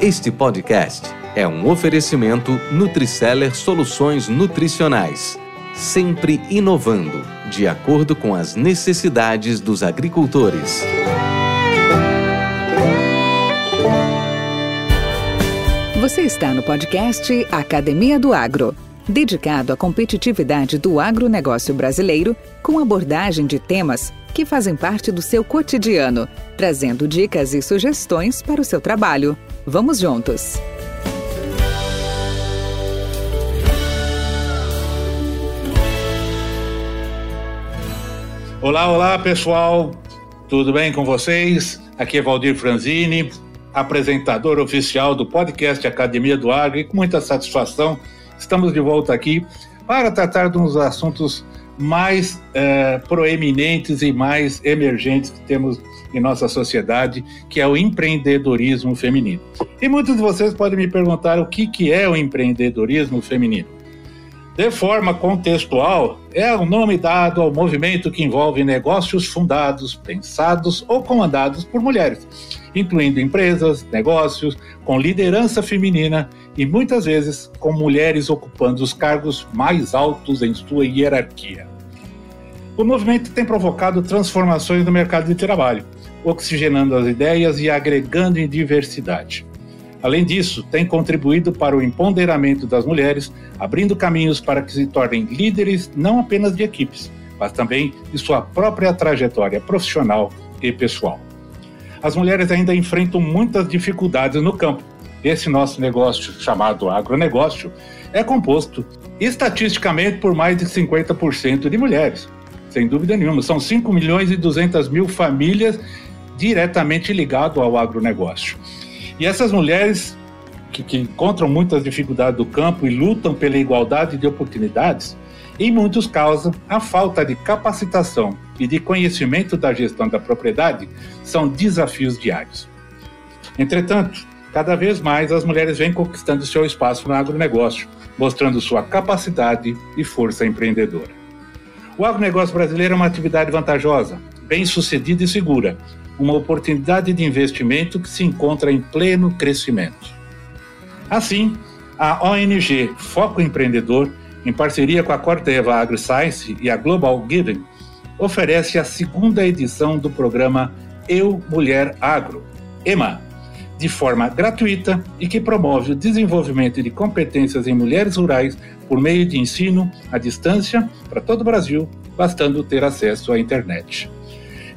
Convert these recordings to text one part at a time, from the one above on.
Este podcast é um oferecimento Nutriceller Soluções Nutricionais, sempre inovando, de acordo com as necessidades dos agricultores. Você está no podcast Academia do Agro, dedicado à competitividade do agronegócio brasileiro, com abordagem de temas que fazem parte do seu cotidiano, trazendo dicas e sugestões para o seu trabalho. Vamos juntos! Olá, olá pessoal, tudo bem com vocês? Aqui é Valdir Franzini, apresentador oficial do podcast Academia do Agro, e com muita satisfação estamos de volta aqui para tratar de uns assuntos mais é, proeminentes e mais emergentes que temos em nossa sociedade, que é o empreendedorismo feminino. E muitos de vocês podem me perguntar o que, que é o empreendedorismo feminino. De forma contextual, é o nome dado ao movimento que envolve negócios fundados, pensados ou comandados por mulheres, incluindo empresas, negócios com liderança feminina e muitas vezes com mulheres ocupando os cargos mais altos em sua hierarquia. O movimento tem provocado transformações no mercado de trabalho, oxigenando as ideias e agregando em diversidade. Além disso, tem contribuído para o empoderamento das mulheres, abrindo caminhos para que se tornem líderes não apenas de equipes, mas também de sua própria trajetória profissional e pessoal. As mulheres ainda enfrentam muitas dificuldades no campo. Esse nosso negócio, chamado agronegócio, é composto estatisticamente por mais de 50% de mulheres. Sem dúvida nenhuma, são 5 milhões e 200 mil famílias diretamente ligadas ao agronegócio. E essas mulheres que, que encontram muitas dificuldades do campo e lutam pela igualdade de oportunidades, em muitos casos, a falta de capacitação e de conhecimento da gestão da propriedade são desafios diários. Entretanto, cada vez mais as mulheres vêm conquistando seu espaço no agronegócio, mostrando sua capacidade e força empreendedora. O agronegócio brasileiro é uma atividade vantajosa, bem sucedida e segura, uma oportunidade de investimento que se encontra em pleno crescimento. Assim, a ONG Foco Empreendedor, em parceria com a Corteva AgriScience e a Global Giving, oferece a segunda edição do programa Eu Mulher Agro, EMA, de forma gratuita e que promove o desenvolvimento de competências em mulheres rurais por meio de ensino à distância para todo o Brasil, bastando ter acesso à internet.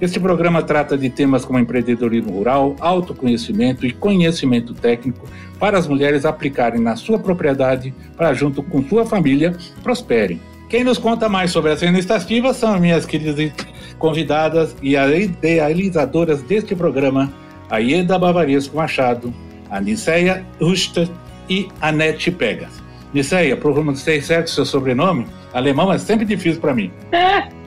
Este programa trata de temas como empreendedorismo rural, autoconhecimento e conhecimento técnico para as mulheres aplicarem na sua propriedade para, junto com sua família, prosperem. Quem nos conta mais sobre essa iniciativa são as minhas queridas convidadas e as idealizadoras deste programa, a Ieda Bavaresco Machado, a Niceia Usta e a Nete Pegas. Niceia, pronunciei certo seu sobrenome? Alemão é sempre difícil para mim.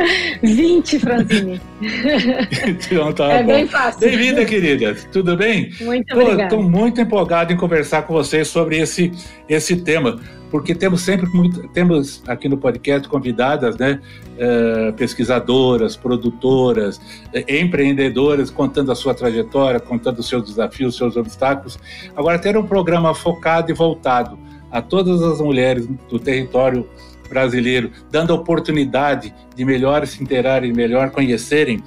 20, Francine. então tá é bom. bem fácil. Bem-vinda, querida. Tudo bem? Muito obrigada. Estou muito empolgado em conversar com vocês sobre esse, esse tema, porque temos sempre muito, temos aqui no podcast convidadas, né, uh, pesquisadoras, produtoras, uh, empreendedoras, contando a sua trajetória, contando os seus desafios, os seus obstáculos. Agora, ter um programa focado e voltado a todas as mulheres do território brasileiro, dando a oportunidade de melhor se interarem, melhor conhecerem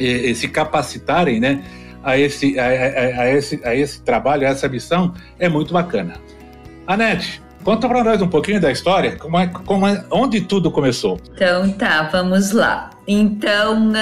e, e se capacitarem, né? A esse, a, a, a, esse, a esse trabalho, a essa missão, é muito bacana. Anete, conta para nós um pouquinho da história, como é, como é, onde tudo começou. Então tá, vamos lá. Então,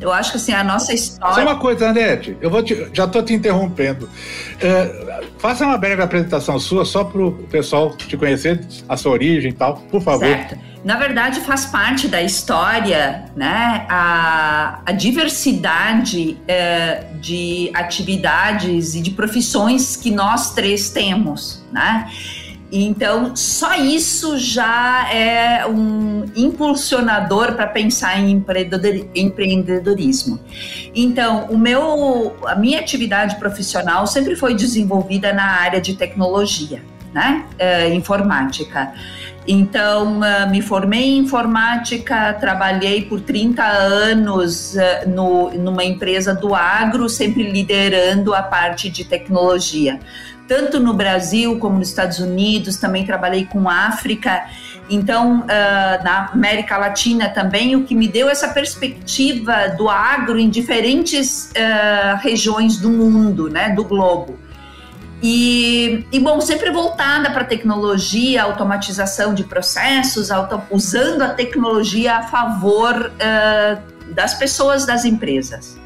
eu acho que assim, a nossa história. Só uma coisa, Anete, eu vou te, já estou te interrompendo. Uh, faça uma breve apresentação sua, só para o pessoal te conhecer, a sua origem e tal, por favor. Certo. Na verdade, faz parte da história né, a, a diversidade uh, de atividades e de profissões que nós três temos. Né? Então, só isso já é um impulsionador para pensar em empreendedorismo. Então, o meu, a minha atividade profissional sempre foi desenvolvida na área de tecnologia, né, é, informática. Então, uh, me formei em informática, trabalhei por 30 anos uh, no, numa empresa do agro, sempre liderando a parte de tecnologia. Tanto no Brasil como nos Estados Unidos, também trabalhei com África. Então, uh, na América Latina também, o que me deu essa perspectiva do agro em diferentes regiões do mundo, né, do globo. E, e, bom, sempre voltada para tecnologia, automatização de processos, auto, usando a tecnologia a favor uh, das pessoas, das empresas.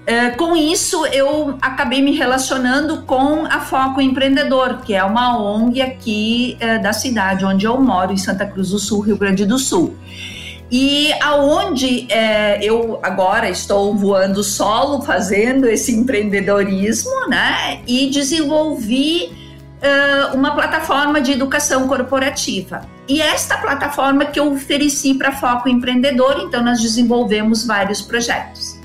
Uh, com isso, eu acabei me relacionando com a Foco Empreendedor, que é uma ONG aqui uh, da cidade onde eu moro, em Santa Cruz do Sul, Rio Grande do Sul. E aonde é, eu agora estou voando solo, fazendo esse empreendedorismo, né? E desenvolvi uma plataforma de educação corporativa. E esta plataforma que eu ofereci para Foco Empreendedor, então nós desenvolvemos vários projetos.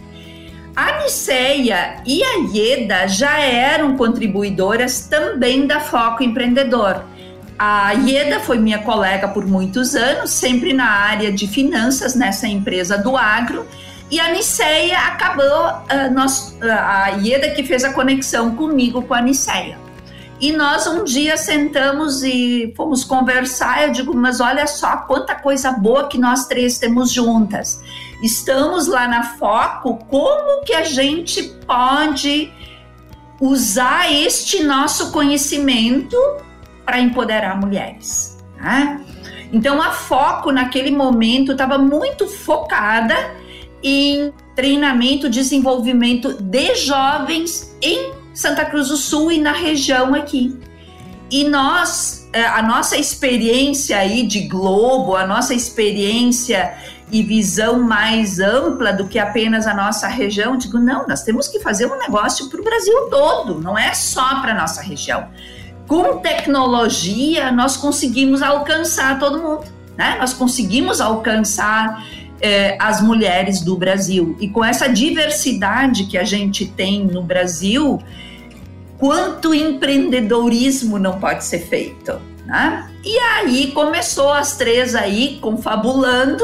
A Niceia e a IEDA já eram contribuidoras também da Foco Empreendedor. A Ieda foi minha colega por muitos anos, sempre na área de finanças nessa empresa do agro. E a Niceia acabou, uh, nós, uh, a Ieda que fez a conexão comigo com a Niceia. E nós um dia sentamos e fomos conversar. Eu digo, mas olha só quanta coisa boa que nós três temos juntas. Estamos lá na Foco, como que a gente pode usar este nosso conhecimento para empoderar mulheres. Né? Então, a foco naquele momento estava muito focada em treinamento, desenvolvimento de jovens em Santa Cruz do Sul e na região aqui. E nós, é, a nossa experiência aí de globo, a nossa experiência e visão mais ampla do que apenas a nossa região, digo, não, nós temos que fazer um negócio para o Brasil todo, não é só para a nossa região com tecnologia, nós conseguimos alcançar todo mundo, né? Nós conseguimos alcançar eh, as mulheres do Brasil. E com essa diversidade que a gente tem no Brasil, quanto empreendedorismo não pode ser feito, né? E aí começou as três aí confabulando.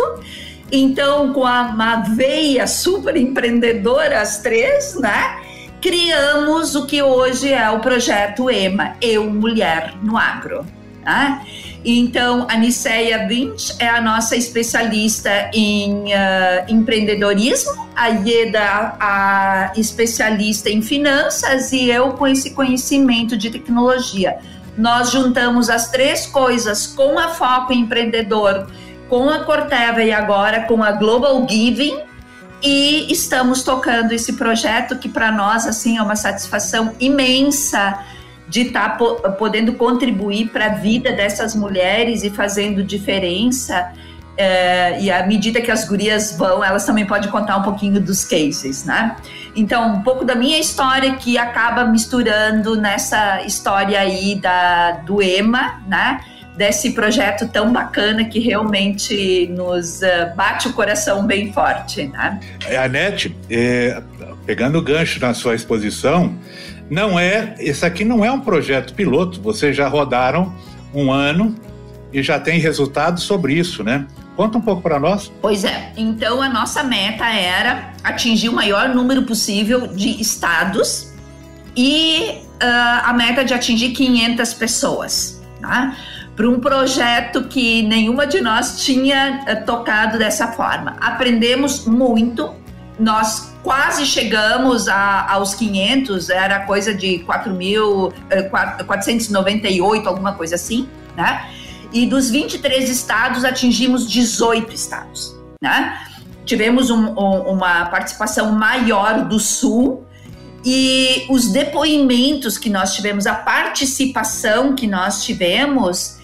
Então, com a, uma veia super empreendedora, as três, né? criamos o que hoje é o projeto EMA, Eu Mulher no Agro. Tá? Então, a Niceia Vinch é a nossa especialista em uh, empreendedorismo, a Ieda, a especialista em finanças e eu com esse conhecimento de tecnologia. Nós juntamos as três coisas com a Foco Empreendedor, com a Corteva e agora com a Global Giving, e estamos tocando esse projeto que para nós assim é uma satisfação imensa de estar tá podendo contribuir para a vida dessas mulheres e fazendo diferença. É, e à medida que as gurias vão, elas também podem contar um pouquinho dos cases, né? Então, um pouco da minha história que acaba misturando nessa história aí da, do EMA, né? Desse projeto tão bacana que realmente nos uh, bate o coração bem forte. Né? É, Anete, é, pegando o gancho na sua exposição, não é, esse aqui não é um projeto piloto, vocês já rodaram um ano e já tem resultados sobre isso, né? Conta um pouco para nós. Pois é, então a nossa meta era atingir o maior número possível de estados e uh, a meta de atingir 500 pessoas. Tá? Para um projeto que nenhuma de nós tinha uh, tocado dessa forma. Aprendemos muito, nós quase chegamos a, aos 500, era coisa de 4.498, uh, alguma coisa assim, né? E dos 23 estados, atingimos 18 estados, né? Tivemos um, um, uma participação maior do Sul, e os depoimentos que nós tivemos, a participação que nós tivemos,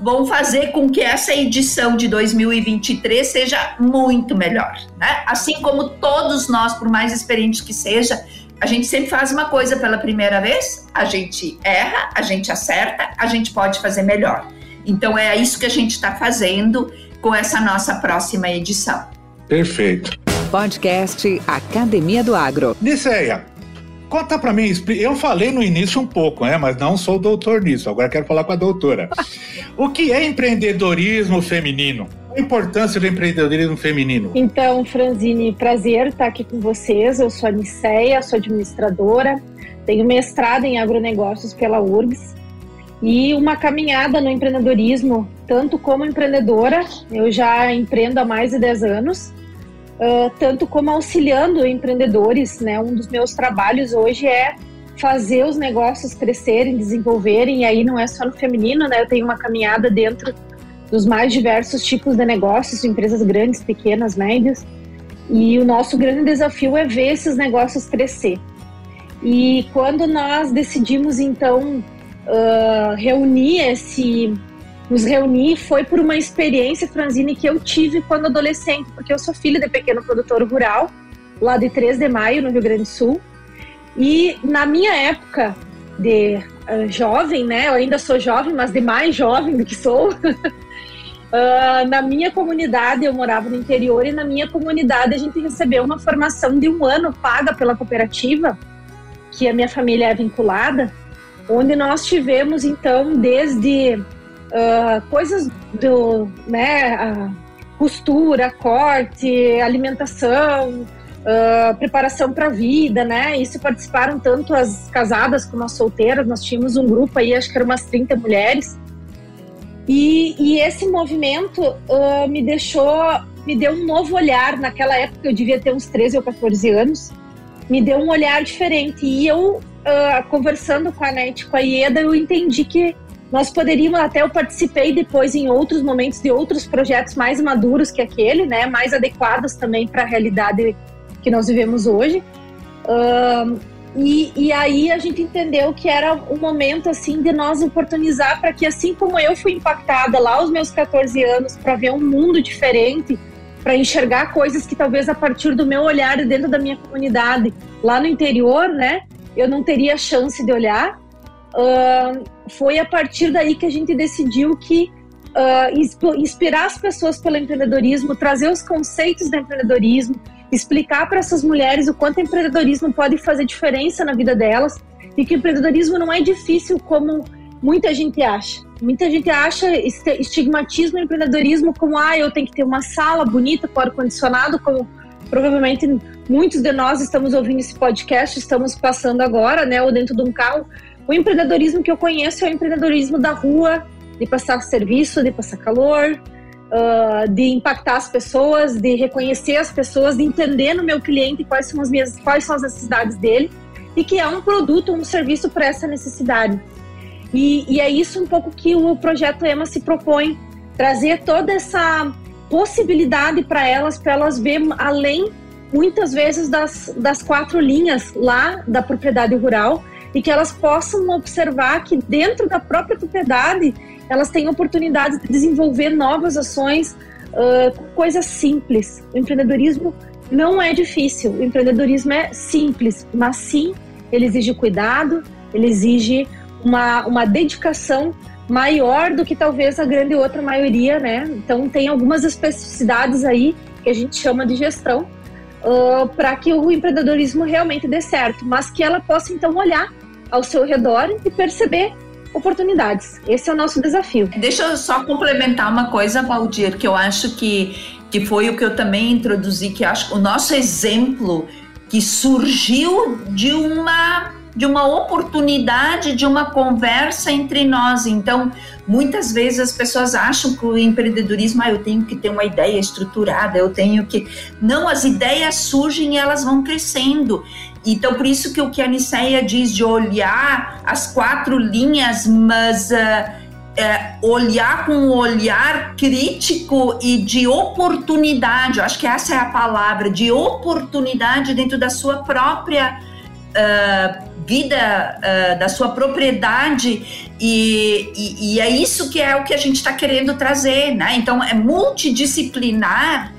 vão fazer com que essa edição de 2023 seja muito melhor, né? Assim como todos nós, por mais experientes que seja, a gente sempre faz uma coisa pela primeira vez, a gente erra, a gente acerta, a gente pode fazer melhor. Então é isso que a gente está fazendo com essa nossa próxima edição. Perfeito. Podcast Academia do Agro. Niceia, conta para mim, eu falei no início um pouco, né, mas não sou doutor nisso, agora quero falar com a doutora. o que é empreendedorismo feminino? a importância do empreendedorismo feminino? Então, Franzine, prazer estar aqui com vocês. Eu sou a Niceia, sou administradora, tenho mestrado em agronegócios pela URGS e uma caminhada no empreendedorismo, tanto como empreendedora, eu já empreendo há mais de 10 anos, uh, tanto como auxiliando empreendedores, né? Um dos meus trabalhos hoje é fazer os negócios crescerem, desenvolverem, e aí não é só no feminino, né? Eu tenho uma caminhada dentro dos mais diversos tipos de negócios, empresas grandes, pequenas, médias. E o nosso grande desafio é ver esses negócios crescer. E quando nós decidimos então uh, reunir esse, nos reunir, foi por uma experiência Franzine que eu tive quando adolescente, porque eu sou filha de pequeno produtor rural, lá de 3 de maio, no Rio Grande do Sul. E na minha época de uh, jovem, né, eu ainda sou jovem, mas de mais jovem do que sou, Uh, na minha comunidade, eu morava no interior, e na minha comunidade a gente recebeu uma formação de um ano paga pela cooperativa, que a minha família é vinculada, onde nós tivemos, então, desde uh, coisas do, né, costura, corte, alimentação, uh, preparação para a vida, né? Isso participaram tanto as casadas como as solteiras. Nós tínhamos um grupo aí, acho que eram umas 30 mulheres. E, e esse movimento uh, me deixou, me deu um novo olhar. Naquela época eu devia ter uns 13 ou 14 anos, me deu um olhar diferente. E eu, uh, conversando com a NET, com a IEDA, eu entendi que nós poderíamos, até eu participei depois em outros momentos de outros projetos mais maduros que aquele, né, mais adequados também para a realidade que nós vivemos hoje. Uh, e, e aí a gente entendeu que era um momento assim de nós oportunizar para que assim como eu fui impactada lá aos meus 14 anos para ver um mundo diferente, para enxergar coisas que talvez a partir do meu olhar dentro da minha comunidade lá no interior, né, eu não teria chance de olhar. Uh, foi a partir daí que a gente decidiu que uh, inspirar as pessoas pelo empreendedorismo, trazer os conceitos do empreendedorismo, explicar para essas mulheres o quanto o empreendedorismo pode fazer diferença na vida delas e que o empreendedorismo não é difícil como muita gente acha. Muita gente acha, estigmatismo o empreendedorismo como, ah, eu tenho que ter uma sala bonita com ar-condicionado, como provavelmente muitos de nós estamos ouvindo esse podcast, estamos passando agora, né, ou dentro de um carro. O empreendedorismo que eu conheço é o empreendedorismo da rua, de passar serviço, de passar calor, uh, de impactar as pessoas, de reconhecer as pessoas, de entender no meu cliente quais são as minhas, quais são as necessidades dele e que é um produto, um serviço para essa necessidade. E, e, é isso um pouco que o projeto EMA se propõe trazer toda essa possibilidade para elas, para elas ver além muitas vezes das, das quatro linhas lá da propriedade rural e que elas possam observar que dentro da própria propriedade elas têm oportunidades de desenvolver novas ações, uh, coisas simples. O empreendedorismo não é difícil, o empreendedorismo é simples, mas sim, ele exige cuidado, ele exige uma, uma dedicação maior do que talvez a grande outra maioria, né? Então tem algumas especificidades aí que a gente chama de gestão uh, para que o empreendedorismo realmente dê certo, mas que ela possa então olhar ao seu redor e perceber oportunidades. Esse é o nosso desafio. Deixa eu só complementar uma coisa, Valdir, que eu acho que, que foi o que eu também introduzi, que acho o nosso exemplo que surgiu de uma de uma oportunidade, de uma conversa entre nós. Então, muitas vezes as pessoas acham que o empreendedorismo, ah, eu tenho que ter uma ideia estruturada, eu tenho que. Não, as ideias surgem e elas vão crescendo. Então, por isso que o que a Niceia diz de olhar as quatro linhas, mas uh, uh, olhar com um olhar crítico e de oportunidade, eu acho que essa é a palavra, de oportunidade dentro da sua própria uh, vida, da sua propriedade, e, e, e, é isso que é o que a gente está querendo trazer, né? Então, é multidisciplinar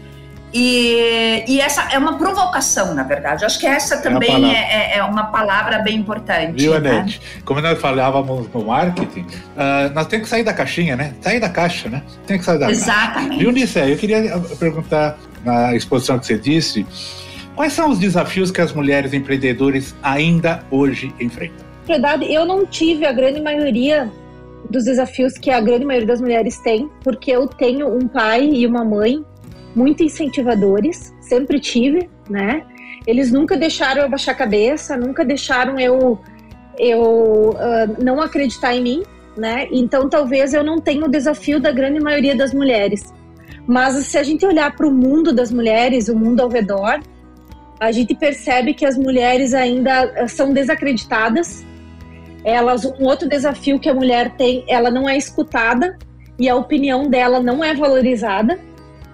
e, e, essa é uma provocação, na verdade. Acho que essa é também é, é, é uma palavra bem importante. Viu, né? Como nós falávamos no marketing, uh, nós temos que sair da caixinha, né? Sair da caixa, né? Tem que sair da Exatamente. caixa. Viu? Eu queria perguntar na exposição que você disse Quais são os desafios que as mulheres empreendedoras ainda hoje enfrentam? Na verdade, eu não tive a grande maioria dos desafios que a grande maioria das mulheres tem, porque eu tenho um pai e uma mãe muito incentivadores, sempre tive, né? Eles nunca deixaram eu baixar a cabeça, nunca deixaram eu eu uh, não acreditar em mim, né? Então talvez eu não tenha o desafio da grande maioria das mulheres. Mas se a gente olhar para o mundo das mulheres, o mundo ao redor, a gente percebe que as mulheres ainda são desacreditadas. Elas, um outro desafio que a mulher tem, ela não é escutada e a opinião dela não é valorizada.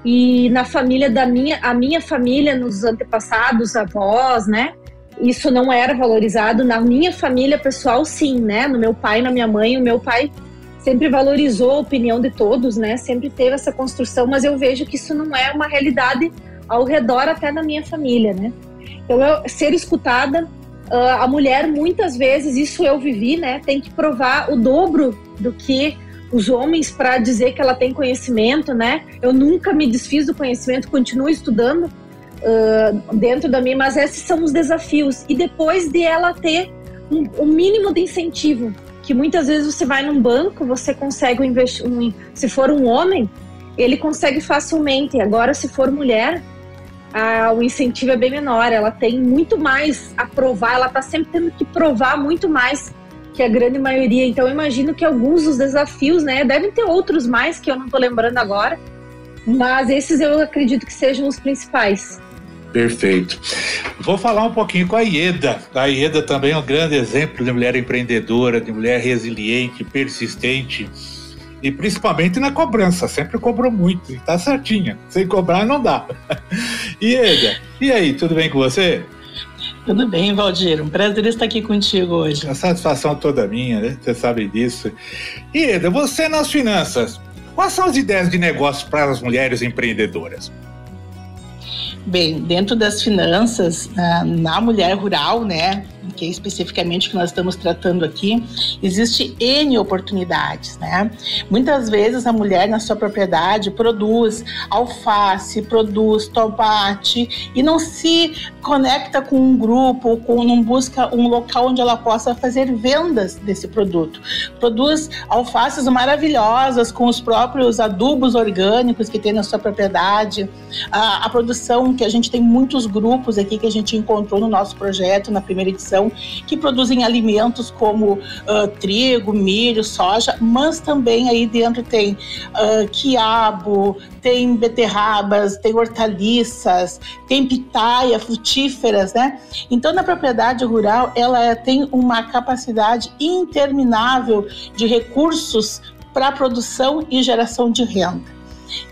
E na família da minha, a minha família, nos antepassados, avós, né? Isso não era valorizado. Na minha família pessoal, sim, né? No meu pai, na minha mãe, o meu pai sempre valorizou a opinião de todos, né? Sempre teve essa construção, mas eu vejo que isso não é uma realidade ao redor até na minha família, né? Então, eu, ser escutada, uh, a mulher muitas vezes, isso eu vivi, né? Tem que provar o dobro do que os homens para dizer que ela tem conhecimento, né? Eu nunca me desfiz do conhecimento, continuo estudando uh, dentro da minha, mas esses são os desafios. E depois de ela ter um, um, mínimo de incentivo, que muitas vezes você vai num banco, você consegue investir, um, se for um homem, ele consegue facilmente. Agora, se for mulher, o incentivo é bem menor. Ela tem muito mais a provar, ela está sempre tendo que provar muito mais que a grande maioria. Então, imagino que alguns dos desafios, né, devem ter outros mais que eu não estou lembrando agora, mas esses eu acredito que sejam os principais. Perfeito. Vou falar um pouquinho com a Ieda. A Ieda também é um grande exemplo de mulher empreendedora, de mulher resiliente, persistente e principalmente na cobrança. Sempre cobrou muito e tá certinha. Sem cobrar não dá. Ieda, e aí, tudo bem com você? Tudo bem, Valdir. Um prazer estar aqui contigo hoje. A satisfação toda minha, né? Você sabe disso. E Eda, você nas finanças, quais são as ideias de negócio para as mulheres empreendedoras? Bem, dentro das finanças, ah, na mulher rural, né, que é especificamente que nós estamos tratando aqui, existe N oportunidades, né? Muitas vezes a mulher na sua propriedade produz alface, produz tomate e não se conecta com um grupo, com, não busca um local onde ela possa fazer vendas desse produto. Produz alfaces maravilhosas com os próprios adubos orgânicos que tem na sua propriedade. A, a produção que a gente tem muitos grupos aqui que a gente encontrou no nosso projeto na primeira edição que produzem alimentos como uh, trigo, milho, soja, mas também aí dentro tem uh, quiabo, tem beterrabas, tem hortaliças, tem pitaia, frutíferas, né? Então, na propriedade rural, ela tem uma capacidade interminável de recursos para produção e geração de renda.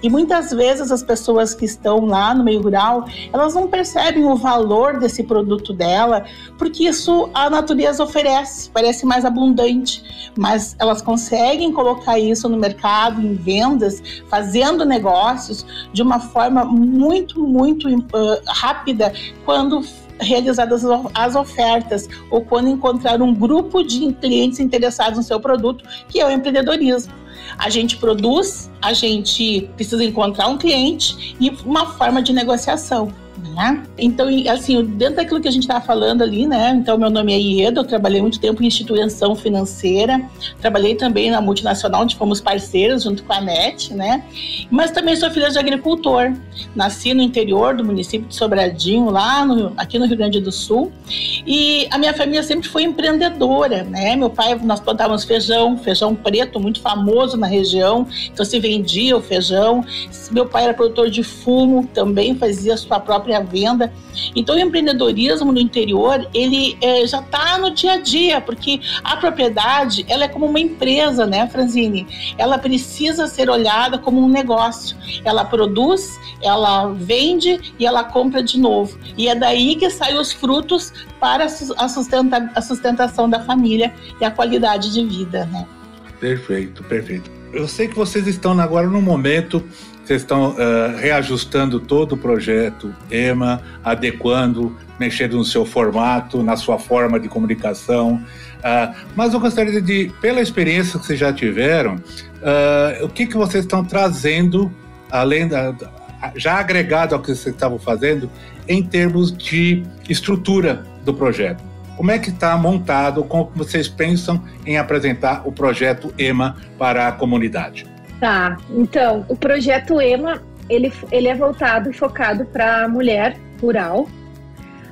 E muitas vezes as pessoas que estão lá no meio rural, elas não percebem o valor desse produto dela, porque isso a natureza oferece, parece mais abundante, mas elas conseguem colocar isso no mercado, em vendas, fazendo negócios de uma forma muito, muito uh, rápida quando realizadas as ofertas ou quando encontrar um grupo de clientes interessados no seu produto, que é o empreendedorismo. A gente produz, a gente precisa encontrar um cliente e uma forma de negociação. Né? Então, assim, dentro daquilo que a gente estava falando ali, né? Então, meu nome é Ieda, eu trabalhei muito tempo em instituição financeira, trabalhei também na multinacional, onde fomos parceiros junto com a NET, né? Mas também sou filha de agricultor. Nasci no interior do município de Sobradinho, lá no, aqui no Rio Grande do Sul. E a minha família sempre foi empreendedora, né? Meu pai, nós plantávamos feijão, feijão preto, muito famoso na região, então se vendia o feijão. Meu pai era produtor de fumo, também fazia sua própria própria venda. Então, o empreendedorismo no interior, ele é, já está no dia a dia, porque a propriedade, ela é como uma empresa, né, Franzine? Ela precisa ser olhada como um negócio. Ela produz, ela vende e ela compra de novo. E é daí que saem os frutos para a, sustenta, a sustentação da família e a qualidade de vida, né? Perfeito, perfeito. Eu sei que vocês estão agora no momento vocês estão uh, reajustando todo o projeto EMA, adequando, mexendo no seu formato, na sua forma de comunicação. Uh, mas eu gostaria de, pela experiência que vocês já tiveram, uh, o que, que vocês estão trazendo, além da, já agregado ao que vocês estavam fazendo em termos de estrutura do projeto. Como é que está montado? Como vocês pensam em apresentar o projeto EMA para a comunidade? Tá, então, o projeto EMA, ele, ele é voltado e focado para a mulher rural,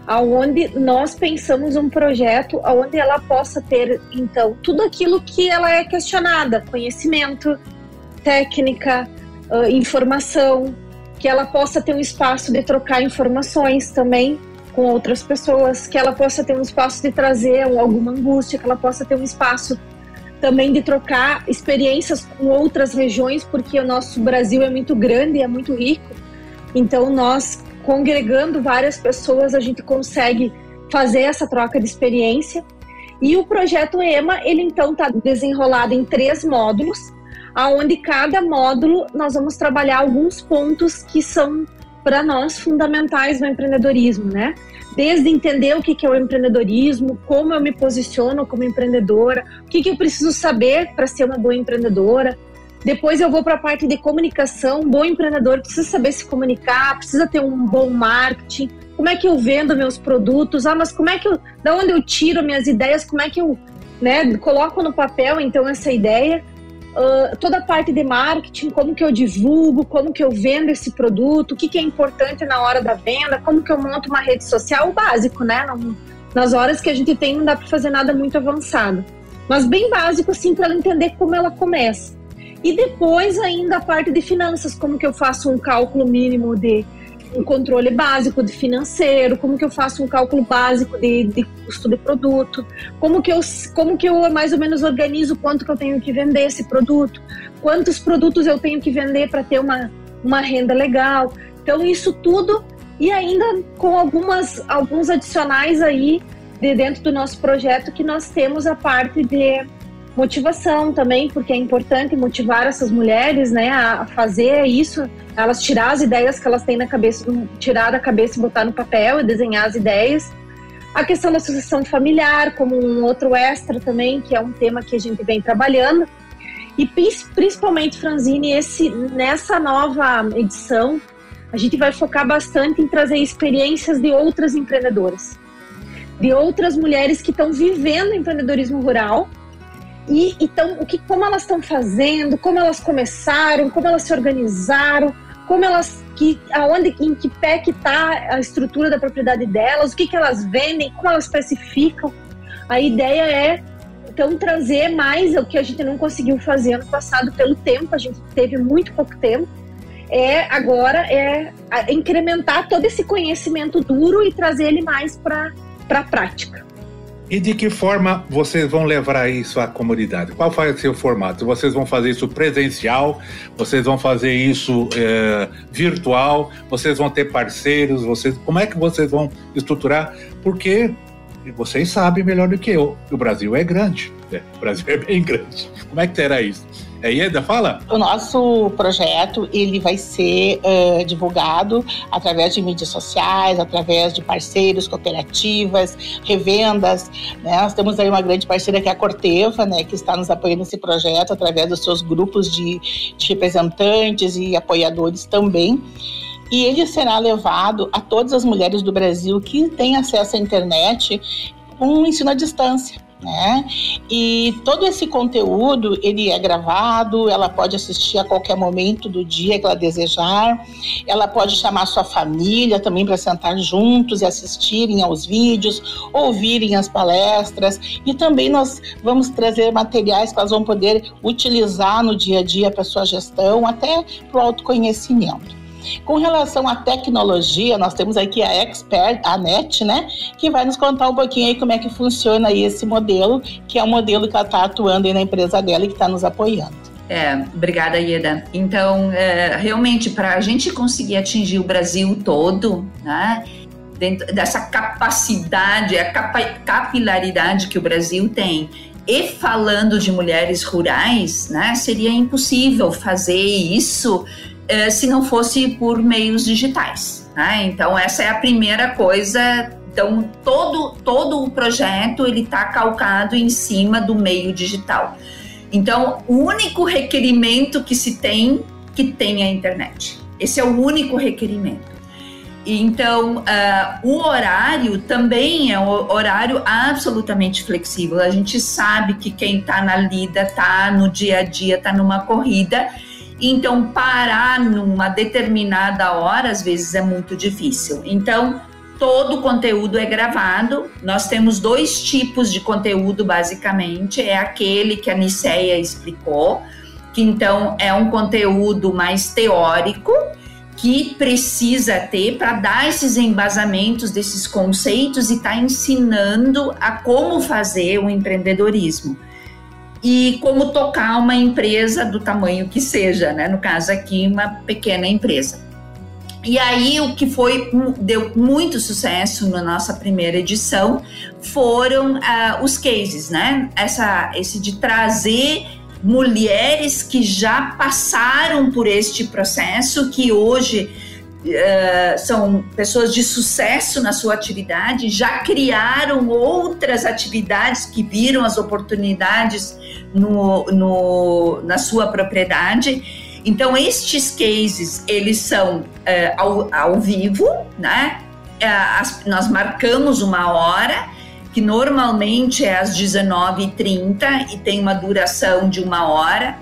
aonde nós pensamos um projeto onde ela possa ter, então, tudo aquilo que ela é questionada, conhecimento, técnica, informação, que ela possa ter um espaço de trocar informações também com outras pessoas, que ela possa ter um espaço de trazer alguma angústia, que ela possa ter um espaço também de trocar experiências com outras regiões, porque o nosso Brasil é muito grande, é muito rico. Então nós congregando várias pessoas, a gente consegue fazer essa troca de experiência. E o projeto EMA, ele então está desenrolado em três módulos, aonde cada módulo nós vamos trabalhar alguns pontos que são para nós fundamentais no empreendedorismo, né? Desde entender o que é o empreendedorismo, como eu me posiciono como empreendedora, o que, eu preciso saber para ser uma boa empreendedora. Depois eu vou para a parte de comunicação. Um bom empreendedor precisa saber se comunicar, precisa ter um bom marketing. Como é que eu vendo meus produtos? Ah, mas como é que eu, da onde eu tiro minhas ideias? Como é que eu, né, coloco no papel então essa ideia? Uh, toda a parte de marketing, como que eu divulgo, como que eu vendo esse produto, o que, que é importante na hora da venda, como que eu monto uma rede social, o básico, né? Nas horas que a gente tem não dá para fazer nada muito avançado, mas bem básico assim para ela entender como ela começa. E depois ainda a parte de finanças, como que eu faço um cálculo mínimo de um controle básico de financeiro, como que eu faço um cálculo básico de, de custo de produto, como que eu como que eu mais ou menos organizo quanto que eu tenho que vender esse produto, quantos produtos eu tenho que vender para ter uma, uma renda legal. Então isso tudo e ainda com algumas alguns adicionais aí de dentro do nosso projeto que nós temos a parte de motivação também, porque é importante motivar essas mulheres, né, a fazer isso, elas tirar as ideias que elas têm na cabeça, tirar da cabeça e botar no papel e desenhar as ideias. A questão da sucessão familiar, como um outro extra também, que é um tema que a gente vem trabalhando. E principalmente, Franzine, esse, nessa nova edição, a gente vai focar bastante em trazer experiências de outras empreendedoras, de outras mulheres que estão vivendo empreendedorismo rural e então, o que, como elas estão fazendo, como elas começaram, como elas se organizaram, como elas, que, aonde, em que pé que está a estrutura da propriedade delas, o que, que elas vendem, como elas especificam. A ideia é então trazer mais o que a gente não conseguiu fazer ano passado pelo tempo, a gente teve muito pouco tempo. É agora é incrementar todo esse conhecimento duro e trazer ele mais para a prática. E de que forma vocês vão levar isso à comunidade? Qual vai ser o formato? Vocês vão fazer isso presencial? Vocês vão fazer isso é, virtual? Vocês vão ter parceiros? Vocês, como é que vocês vão estruturar? Porque vocês sabem melhor do que eu. O Brasil é grande. Né? O Brasil é bem grande. Como é que será isso? É Ieda, fala. O nosso projeto ele vai ser uh, divulgado através de mídias sociais, através de parceiros, cooperativas, revendas. Né? Nós temos aí uma grande parceira que é a Corteva, né, que está nos apoiando nesse projeto através dos seus grupos de, de representantes e apoiadores também e ele será levado a todas as mulheres do Brasil que têm acesso à internet com um ensino à distância né? E todo esse conteúdo ele é gravado, ela pode assistir a qualquer momento do dia que ela desejar, ela pode chamar sua família também para sentar juntos e assistirem aos vídeos, ouvirem as palestras e também nós vamos trazer materiais que elas vão poder utilizar no dia a dia para sua gestão, até para o autoconhecimento. Com relação à tecnologia, nós temos aqui a Expert, a NET, né, que vai nos contar um pouquinho aí como é que funciona aí esse modelo, que é o modelo que ela está atuando aí na empresa dela e que está nos apoiando. É, obrigada, Ieda. Então, é, realmente, para a gente conseguir atingir o Brasil todo, né, dentro dessa capacidade, a capa capilaridade que o Brasil tem, e falando de mulheres rurais, né, seria impossível fazer isso eh, se não fosse por meios digitais. Né? Então essa é a primeira coisa. Então todo todo o projeto ele está calcado em cima do meio digital. Então o único requerimento que se tem que tem a internet. Esse é o único requerimento. Então, uh, o horário também é um horário absolutamente flexível. A gente sabe que quem está na lida está no dia a dia, está numa corrida. Então, parar numa determinada hora, às vezes, é muito difícil. Então, todo o conteúdo é gravado. Nós temos dois tipos de conteúdo, basicamente. É aquele que a Niceia explicou, que então é um conteúdo mais teórico que precisa ter para dar esses embasamentos desses conceitos e estar tá ensinando a como fazer o empreendedorismo e como tocar uma empresa do tamanho que seja, né? No caso aqui, uma pequena empresa. E aí o que foi deu muito sucesso na nossa primeira edição foram uh, os cases, né? Essa, esse de trazer mulheres que já passaram por este processo, que hoje uh, são pessoas de sucesso na sua atividade, já criaram outras atividades que viram as oportunidades no, no, na sua propriedade. Então, estes cases, eles são uh, ao, ao vivo, né? Uh, as, nós marcamos uma hora que normalmente é às 19h30 e tem uma duração de uma hora.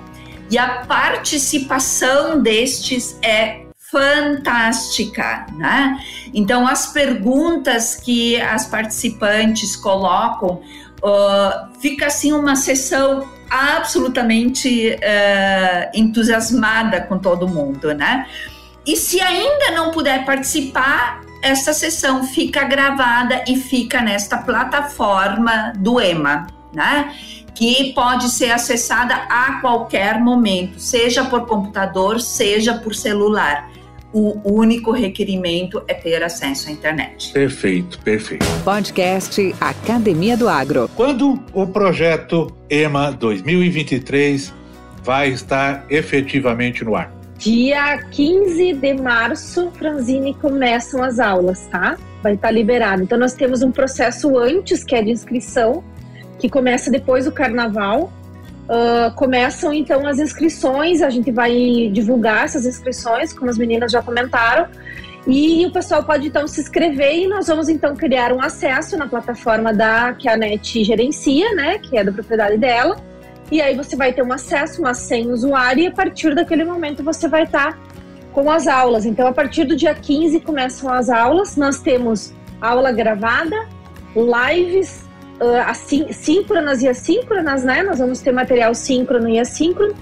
E a participação destes é fantástica, né? Então, as perguntas que as participantes colocam, uh, fica assim uma sessão absolutamente uh, entusiasmada com todo mundo, né? E se ainda não puder participar, essa sessão fica gravada e fica nesta plataforma do EMA, né? Que pode ser acessada a qualquer momento, seja por computador, seja por celular. O único requerimento é ter acesso à internet. Perfeito, perfeito. Podcast Academia do Agro. Quando o projeto EMA 2023 vai estar efetivamente no ar? Dia 15 de março, Franzine, começam as aulas, tá? Vai estar liberado. Então, nós temos um processo antes, que é de inscrição, que começa depois do carnaval. Uh, começam então as inscrições, a gente vai divulgar essas inscrições, como as meninas já comentaram, e o pessoal pode então se inscrever e nós vamos então criar um acesso na plataforma da que a NET gerencia, né, que é da propriedade dela e aí você vai ter um acesso, uma senha usuário, e a partir daquele momento você vai estar tá com as aulas. Então, a partir do dia 15 começam as aulas. Nós temos aula gravada, lives uh, assim, síncronas e assíncronas, né? Nós vamos ter material síncrono e assíncrono.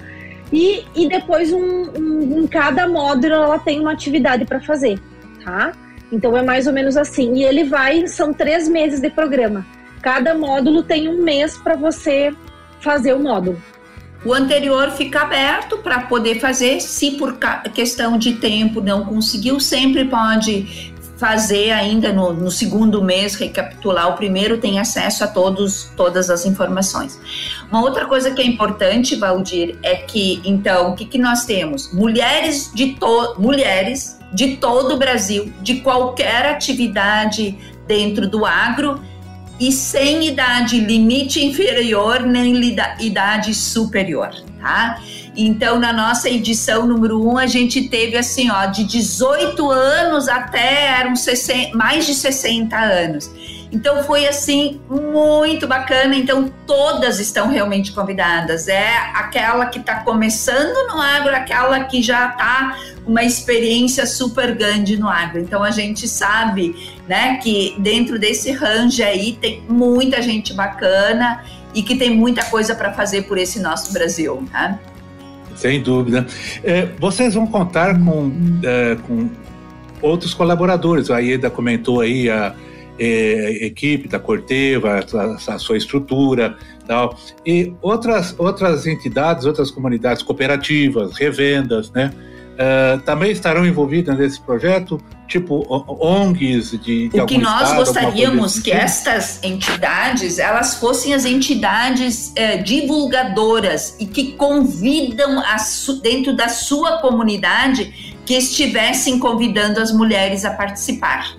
E, e depois, um, um, em cada módulo, ela tem uma atividade para fazer, tá? Então, é mais ou menos assim. E ele vai, são três meses de programa. Cada módulo tem um mês para você fazer o módulo. O anterior fica aberto para poder fazer. Se por questão de tempo não conseguiu, sempre pode fazer ainda no, no, segundo mês, recapitular o primeiro, tem acesso a todos, todas as informações. Uma outra coisa que é importante, Valdir, é que, então, o que, que nós temos? Mulheres de, to mulheres de todo o Brasil, de qualquer atividade dentro do agro, e sem idade limite inferior nem idade superior, tá? Então, na nossa edição número 1, um, a gente teve assim, ó, de 18 anos até eram 60, mais de 60 anos. Então foi assim muito bacana. Então todas estão realmente convidadas. É aquela que está começando no agro, aquela que já está uma experiência super grande no agro. Então a gente sabe, né, que dentro desse range aí tem muita gente bacana e que tem muita coisa para fazer por esse nosso Brasil, né? Sem dúvida. É, vocês vão contar com, é, com outros colaboradores. A Ieda comentou aí a é, equipe da Corteva, a, a, sua estrutura, tal, e outras outras entidades, outras comunidades cooperativas, revendas, né? Uh, também estarão envolvidas nesse projeto, tipo ONGs de, de O que nós estado, gostaríamos que estas entidades elas fossem as entidades eh, divulgadoras e que convidam dentro da sua comunidade que estivessem convidando as mulheres a participar.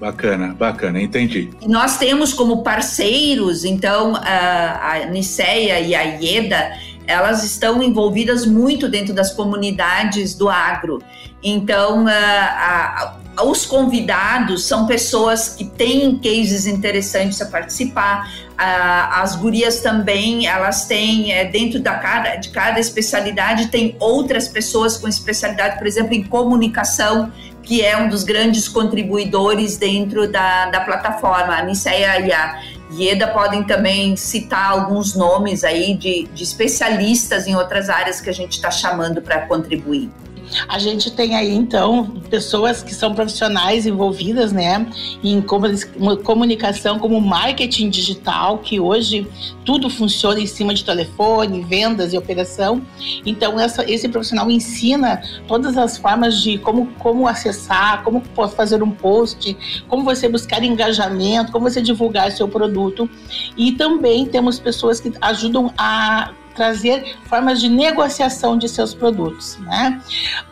Bacana, bacana, entendi. E nós temos como parceiros, então, a, a Niceia e a Ieda, elas estão envolvidas muito dentro das comunidades do agro. Então, a, a, os convidados são pessoas que têm cases interessantes a participar. as gurias também, elas têm, é, dentro da cada, de cada especialidade, tem outras pessoas com especialidade, por exemplo, em comunicação, que é um dos grandes contribuidores dentro da, da plataforma. A Niceia e a Ieda podem também citar alguns nomes aí de, de especialistas em outras áreas que a gente está chamando para contribuir. A gente tem aí, então, pessoas que são profissionais envolvidas, né, em comunicação, como marketing digital, que hoje tudo funciona em cima de telefone, vendas e operação. Então, essa, esse profissional ensina todas as formas de como, como acessar, como fazer um post, como você buscar engajamento, como você divulgar seu produto. E também temos pessoas que ajudam a trazer formas de negociação de seus produtos. Né?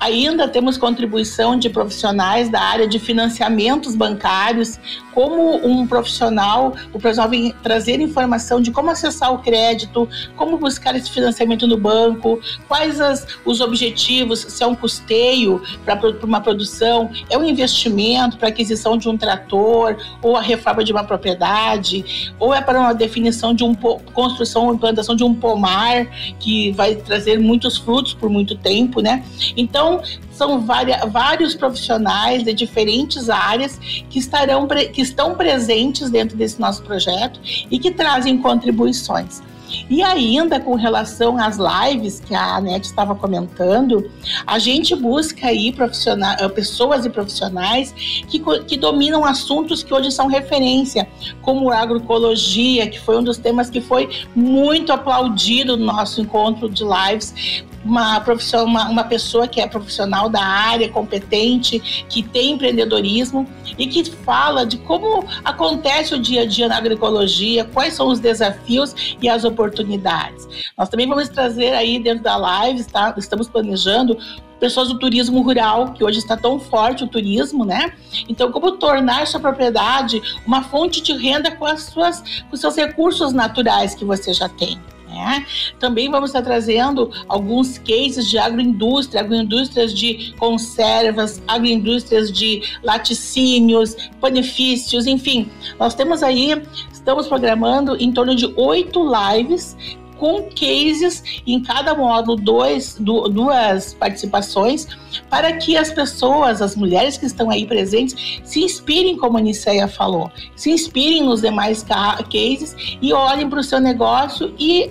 Ainda temos contribuição de profissionais da área de financiamentos bancários, como um profissional, o profissional vem trazer informação de como acessar o crédito, como buscar esse financiamento no banco, quais as, os objetivos, se é um custeio para uma produção, é um investimento para aquisição de um trator, ou a reforma de uma propriedade, ou é para uma definição de uma construção ou implantação de um pomar que vai trazer muitos frutos por muito tempo, né? Então, são vários profissionais de diferentes áreas que, estarão, que estão presentes dentro desse nosso projeto e que trazem contribuições. E ainda com relação às lives que a Anete estava comentando, a gente busca aí eh, pessoas e profissionais que, que dominam assuntos que hoje são referência, como agroecologia, que foi um dos temas que foi muito aplaudido no nosso encontro de lives, uma, profissão, uma, uma pessoa que é profissional da área, competente, que tem empreendedorismo e que fala de como acontece o dia a dia na agroecologia, quais são os desafios e as oportunidades. Nós também vamos trazer aí dentro da live, tá? estamos planejando pessoas do turismo rural, que hoje está tão forte o turismo, né? Então, como tornar sua propriedade uma fonte de renda com, as suas, com os seus recursos naturais que você já tem. Né? Também vamos estar trazendo alguns cases de agroindústria, agroindústrias de conservas, agroindústrias de laticínios, benefícios, enfim. Nós temos aí, estamos programando em torno de oito lives com cases em cada módulo, dois, duas participações, para que as pessoas, as mulheres que estão aí presentes, se inspirem, como a Niceia falou, se inspirem nos demais cases e olhem para o seu negócio e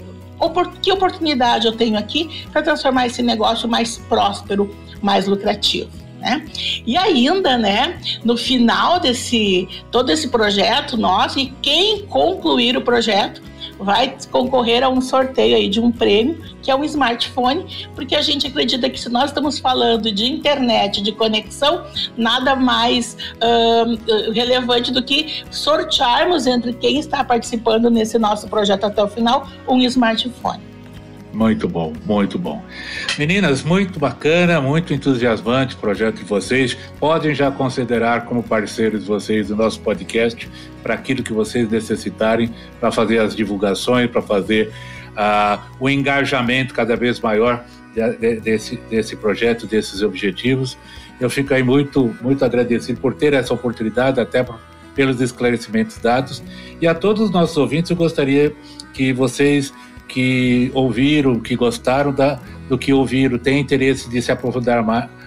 que oportunidade eu tenho aqui para transformar esse negócio mais próspero, mais lucrativo. Né? E ainda, né, no final desse todo esse projeto nosso e quem concluir o projeto vai concorrer a um sorteio aí de um prêmio, que é um smartphone, porque a gente acredita que se nós estamos falando de internet, de conexão, nada mais uh, relevante do que sortearmos entre quem está participando nesse nosso projeto até o final um smartphone. Muito bom, muito bom. Meninas, muito bacana, muito entusiasmante o projeto de vocês. Podem já considerar como parceiros vocês do nosso podcast para aquilo que vocês necessitarem, para fazer as divulgações, para fazer uh, o engajamento cada vez maior de, de, desse, desse projeto, desses objetivos. Eu fico aí muito, muito agradecido por ter essa oportunidade, até pelos esclarecimentos dados. E a todos os nossos ouvintes, eu gostaria que vocês que ouviram, que gostaram da, do que ouviram, têm interesse de se aprofundar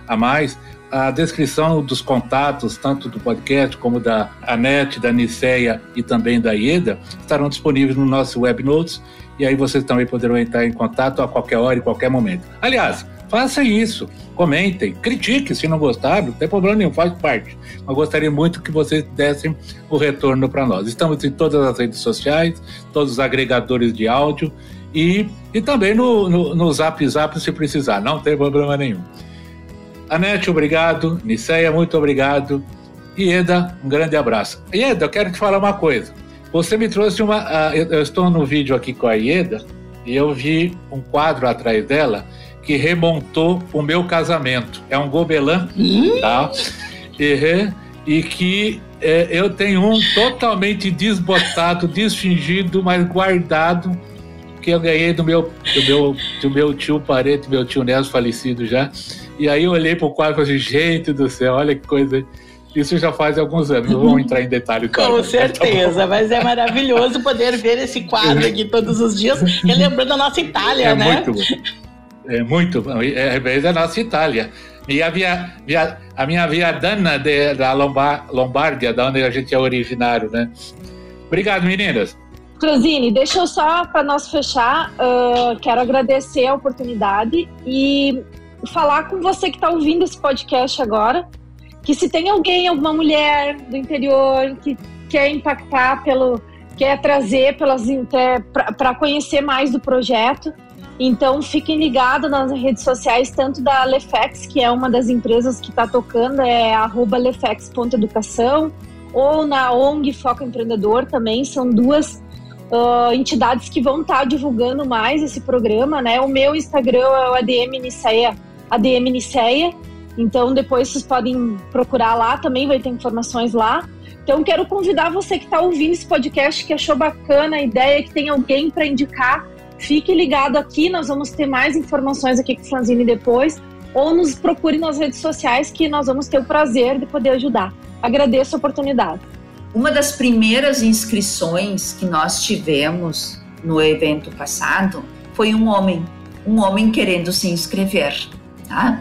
a mais, a descrição dos contatos, tanto do podcast como da Anete, da Niceia e também da IEDA, estarão disponíveis no nosso web notes e aí vocês também poderão entrar em contato a qualquer hora e qualquer momento. Aliás, façam isso, comentem, critiquem se não gostaram, não tem problema nenhum, faz parte. Mas gostaria muito que vocês dessem o retorno para nós. Estamos em todas as redes sociais, todos os agregadores de áudio e, e também no, no, no Zap Zap se precisar, não tem problema nenhum. Anete, obrigado. Niceia, muito obrigado. Ieda, um grande abraço. Ieda, eu quero te falar uma coisa. Você me trouxe uma. Uh, eu, estou no vídeo aqui com a Ieda e eu vi um quadro atrás dela que remontou o meu casamento. É um gobelã, tá? E, e que é, eu tenho um totalmente desbotado, desfingido, mas guardado que eu ganhei do meu, do meu, do meu tio parente, meu tio Nelson falecido já. E aí eu olhei pro quadro e falei, gente do céu, olha que coisa. Isso já faz alguns anos, não vamos entrar em detalhe. Com certeza, tá mas é maravilhoso poder ver esse quadro aqui todos os dias, relembrando a nossa Itália, é né? Muito bom. É muito bom, é, é a nossa Itália. E a, via, via, a minha via Dana de, da Lombar, Lombardia, da onde a gente é originário, né? Obrigado, meninas. Franzini, deixa eu só, para nós fechar, uh, quero agradecer a oportunidade e falar com você que está ouvindo esse podcast agora, que se tem alguém, alguma mulher do interior que quer impactar pelo, quer trazer pelas para conhecer mais do projeto, então fiquem ligados nas redes sociais, tanto da Lefex, que é uma das empresas que está tocando, é lefex.educação, ou na ONG Foco Empreendedor também, são duas uh, entidades que vão estar tá divulgando mais esse programa, né? O meu Instagram é o ADM Niceia, ADM Niceia, então depois vocês podem procurar lá, também vai ter informações lá. Então quero convidar você que está ouvindo esse podcast, que achou bacana a ideia, que tem alguém para indicar, fique ligado aqui, nós vamos ter mais informações aqui com o Flanzini depois, ou nos procure nas redes sociais que nós vamos ter o prazer de poder ajudar. Agradeço a oportunidade. Uma das primeiras inscrições que nós tive no evento passado foi um homem, um homem querendo se inscrever, tá?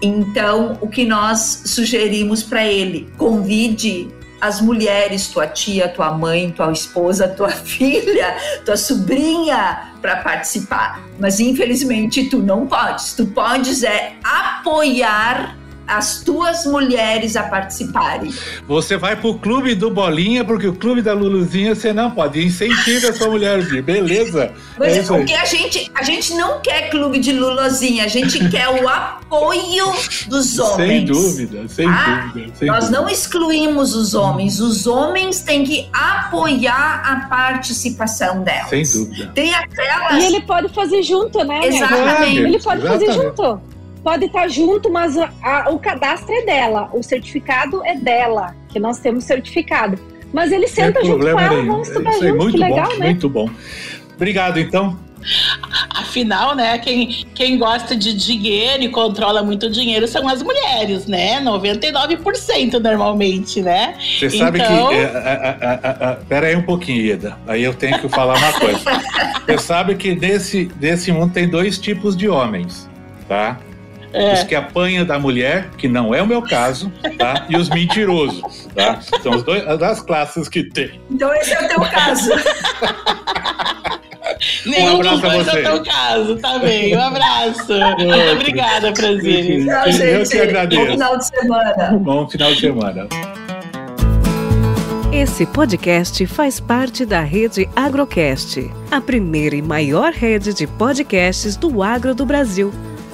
Então, o que nós sugerimos para ele? Convide as mulheres, tua tia, tua mãe, tua esposa, tua filha, tua sobrinha para participar. Mas infelizmente tu não podes. Tu podes é apoiar as tuas mulheres a participarem. Você vai pro clube do Bolinha, porque o clube da Luluzinha você não pode. Incentive a sua mulher a beleza? Mas é porque a gente, a gente não quer clube de Luluzinha, a gente quer o apoio dos homens. Sem dúvida, sem ah, dúvida. Sem nós dúvida. não excluímos os homens, os homens têm que apoiar a participação delas. Sem dúvida. Tem aquelas. E ele pode fazer junto, né? Exatamente. Ele pode Exatamente. fazer junto pode estar junto, mas a, a, o cadastro é dela, o certificado é dela, que nós temos certificado. Mas ele senta é junto com ela, nenhum. vamos estudar junto, muito que legal, bom, né? Muito bom. Obrigado, então. Afinal, né, quem, quem gosta de dinheiro e controla muito dinheiro são as mulheres, né? 99% normalmente, né? Você então... sabe que. Então é, é, é, pera aí um pouquinho, Ida. Aí eu tenho que falar uma coisa. Você sabe que desse, desse mundo tem dois tipos de homens, tá? É. Os que apanham da mulher, que não é o meu caso, tá? E os mentirosos, tá? São os dois, as classes que tem. Então esse é o teu caso. Nenhum um dos dois é o teu caso, tá bem. Um abraço. Muito obrigada, Franzini. Eu que agradeço. Bom final de semana. Bom final de semana. Esse podcast faz parte da rede Agrocast, a primeira e maior rede de podcasts do agro do Brasil.